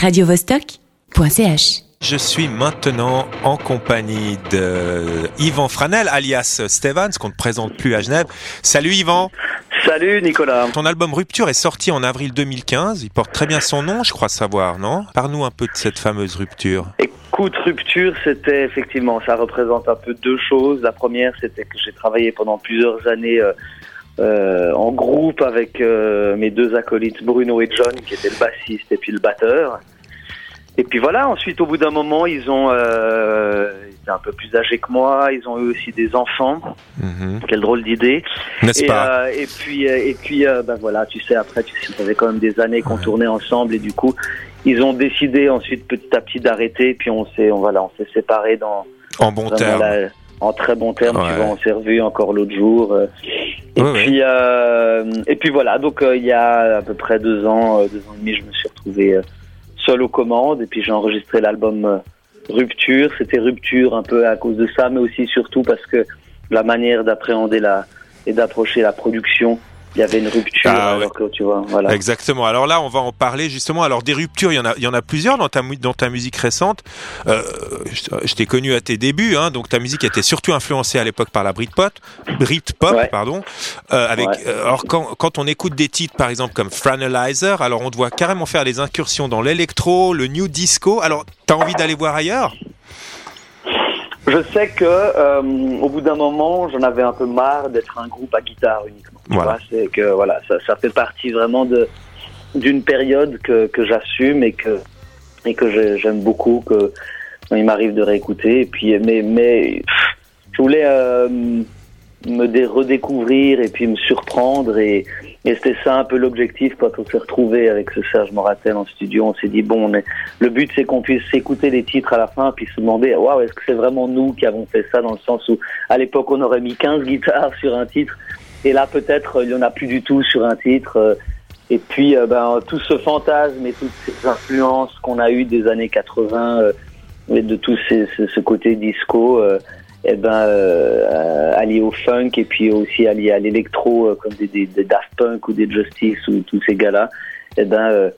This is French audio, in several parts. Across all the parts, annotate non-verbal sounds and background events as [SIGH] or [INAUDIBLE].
radiovostok.ch. Je suis maintenant en compagnie de Yvan Franel, alias Stevens, qu'on ne présente plus à Genève. Salut Yvan Salut Nicolas. Ton album Rupture est sorti en avril 2015. Il porte très bien son nom, je crois savoir, non? Parle-nous un peu de cette fameuse rupture. Écoute, Rupture, c'était effectivement, ça représente un peu deux choses. La première, c'était que j'ai travaillé pendant plusieurs années euh, euh, en groupe avec euh, mes deux acolytes Bruno et John, qui étaient le bassiste et puis le batteur. Et puis voilà, ensuite, au bout d'un moment, ils ont euh, ils étaient un peu plus âgés que moi. Ils ont eu aussi des enfants. Mhm. Quelle drôle d'idée. N'est-ce Et, pas euh, et puis, euh, et puis, euh, ben voilà, tu sais, après, tu sais, ça fait quand même des années qu'on Ouais. tournait ensemble et du coup, ils ont décidé ensuite petit à petit d'arrêter. Puis on s'est, on voilà, on s'est séparés dans En bon terme. la- en très bon terme. Ouais. Tu vois, on s'est revus encore l'autre jour. Et Ouais, puis, euh, et puis voilà. Donc euh, il y a à peu près deux ans, euh, deux ans et demi, je me suis retrouvé seul aux commandes et puis j'ai enregistré l'album Rupture. C'était Rupture un peu à cause de ça, mais aussi surtout parce que la manière d'appréhender la et d'approcher la production, il y avait une rupture. Ah, alors que tu vois, voilà. Exactement. Alors là, on va en parler justement. Alors des ruptures, il y en a, il y en a plusieurs dans ta mu- dans ta musique récente. Euh, je je t'ai connu à tes débuts, hein, donc ta musique était surtout influencée à l'époque par la Britpop, Britpop, Ouais. pardon. Euh, avec, Ouais. euh, alors quand quand on écoute des titres, par exemple comme Franalizer, alors on te voit carrément faire des incursions dans l'électro, le new disco. Alors t'as envie d'aller voir ailleurs? Je sais que au bout d'un moment, j'en avais un peu marre d'être un groupe à guitare uniquement. Voilà. c'est que voilà, ça, ça fait partie vraiment de d'une période que, que j'assume et que et que j'ai- j'aime beaucoup que il m'arrive de réécouter. Et puis mais mais je voulais euh, me dé- redécouvrir et puis me surprendre et, et c'était ça un peu l'objectif quand on s'est retrouvé avec ce Serge Moratel en studio. On s'est dit bon, on est, le but c'est qu'on puisse écouter les titres à la fin puis se demander waouh est-ce que c'est vraiment nous qui avons fait ça dans le sens où à l'époque on aurait mis 15 guitares sur un titre et là peut-être il y en a plus du tout sur un titre. euh, et puis euh, ben tout ce fantasme et toutes ces influences qu'on a eues des années 80 euh, et de tout ces, ce, ce côté disco. eh ben euh, allié au funk et puis aussi allié à l'électro comme des, des, des Daft Punk ou des Justice ou tous ces gars-là eh ben euh,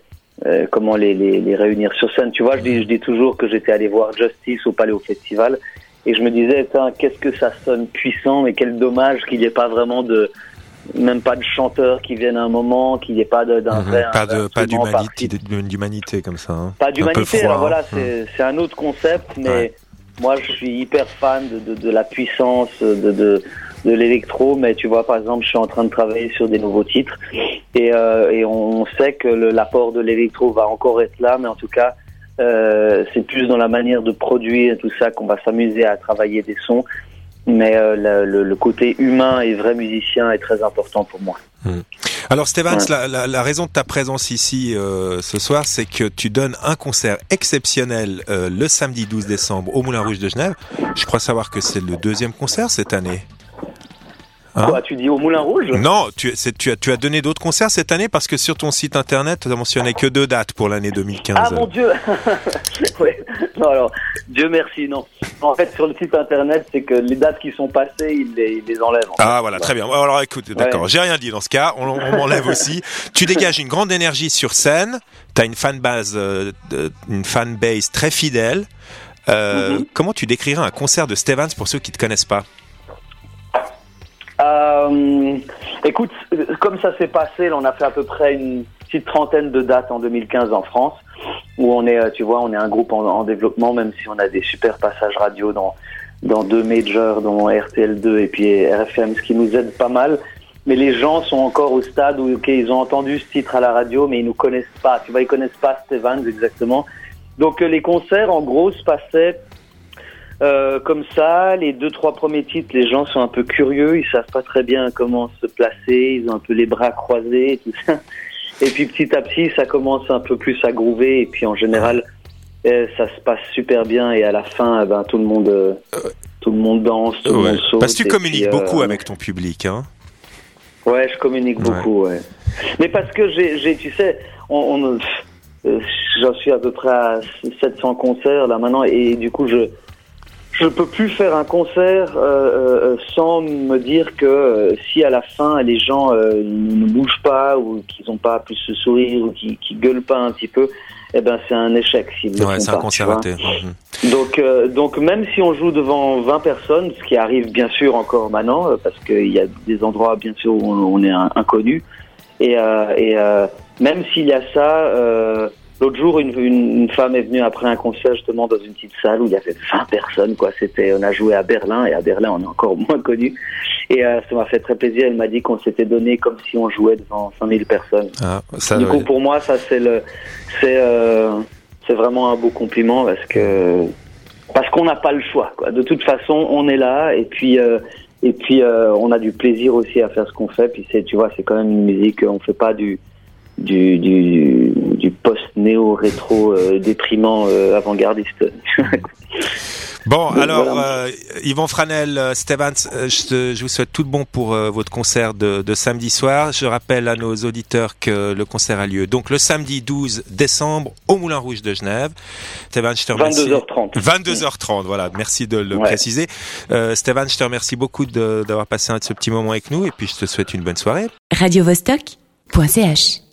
euh, comment les, les, les réunir sur scène tu vois je dis je dis toujours que j'étais allé voir Justice au Paléo Festival et je me disais qu'est-ce que ça sonne puissant mais quel dommage qu'il n'y ait pas vraiment de même pas de chanteurs qui viennent à un moment qu'il n'y ait pas d'un Mhm. vrai Pas de pas d'humanité, comme ça. hein. pas d'humanité, voilà, hein. c'est c'est un autre concept, mais Ouais. moi je suis hyper fan de, de, de la puissance de, de, de l'électro, mais tu vois, par exemple, je suis en train de travailler sur des nouveaux titres et, euh, et on sait que l'apport de l'électro va encore être là, mais en tout cas, euh, c'est plus dans la manière de produire tout ça qu'on va s'amuser à travailler des sons. Mais euh, le, côté humain et vrai musicien est très important pour moi. Alors Stevens, Ouais. la, la- la raison de ta présence ici euh, ce soir, c'est que tu donnes un concert exceptionnel le samedi 12 décembre au Moulin Rouge de Genève. Je crois savoir que c'est le deuxième concert cette année. Hein Quoi, tu dis au Moulin Rouge? Non, tu, as, tu as donné d'autres concerts cette année parce que sur ton site internet, tu as mentionné que deux dates pour l'année 2015. Ah mon Dieu [LAUGHS] Ouais. Non alors, Dieu merci, non. En fait, sur le site internet, c'est que les dates qui sont passées, ils les, ils les enlèvent. en fait. Ah voilà, très bien. Alors écoute, d'accord, Ouais. j'ai rien dit dans ce cas, on, on m'enlève [LAUGHS] aussi. Tu dégages une grande énergie sur scène, tu as une fanbase euh, une fanbase très fidèle. Euh, Mhm. Comment tu décrirais un concert de Stevens pour ceux qui te connaissent pas? Euh, écoute, euh, comme ça s'est passé, là, on a fait à peu près une petite trentaine de dates en 2015 en France, où on est, euh, tu vois, on est un groupe en, en développement, même si on a des super passages radio dans dans deux majors, dont RTL2 et puis RFM, ce qui nous aide pas mal. Mais les gens sont encore au stade où, ils ont entendu ce titre à la radio, mais ils nous connaissent pas. Tu vois, ils connaissent pas Stevens exactement. Donc les concerts, en gros, se passaient euh, comme ça, les deux trois premiers titres, les gens sont un peu curieux, ils savent pas très bien comment se placer, ils ont un peu les bras croisés, et tout ça. Et puis petit à petit, ça commence un peu plus à groover, et puis en général, euh, ça se passe super bien, et à la fin, eh ben tout le monde, euh, tout le monde danse, tout le monde saute. Parce que tu communiques puis, euh, beaucoup avec ton public. Hein. Ouais, je communique Ouais. beaucoup, ouais. Mais parce que j'ai, tu sais, on, on- j'en suis à peu près à 700 concerts là maintenant, et du coup, je, je peux plus faire un concert euh, euh, sans me dire que euh, si à la fin les gens ne bougent pas ou qu'ils n'ont pas plus ce sourire ou qui, qui gueulent pas un petit peu, eh ben c'est un échec s'ils ouais, c'est un concert raté. Mhm. Donc donc même si on joue devant 20 personnes, ce qui arrive bien sûr encore maintenant parce qu'il y a des endroits bien sûr où on, est inconnu et, et même s'il y a ça L'autre jour, une, une, femme est venue après un concert justement dans une petite salle où il y avait 20 personnes. Quoi. C'était, on a joué à Berlin et à Berlin, on est encore [LAUGHS] moins connu. Et euh, ça m'a fait très plaisir. Elle m'a dit qu'on s'était donné comme si on jouait devant 5000 personnes. Ah, ça, du coup, pour moi, ça c'est le, c'est, euh, c'est vraiment un beau compliment parce que parce qu'on n'a pas le choix. Quoi. De toute façon, on est là et puis. Euh, et puis on a du plaisir aussi à faire ce qu'on fait. Puis c'est, tu vois, c'est quand même une musique. On fait pas du, du, du, du post-néo-rétro euh, déprimant euh, avant-gardiste. [LAUGHS] Bon, alors euh, Yvan Franel, euh, Stevens, je, je, vous souhaite tout le bon pour votre concert de, de, samedi soir. Je rappelle à nos auditeurs que le concert a lieu donc le samedi 12 décembre au Moulin Rouge de Genève. Stevens, je te remercie. 22h30. 22h30, voilà. Merci de le préciser. Euh, Stéphane, je te remercie beaucoup d'avoir passé un, ce petit moment avec nous et puis je te souhaite une bonne soirée. Radio -Vostok .ch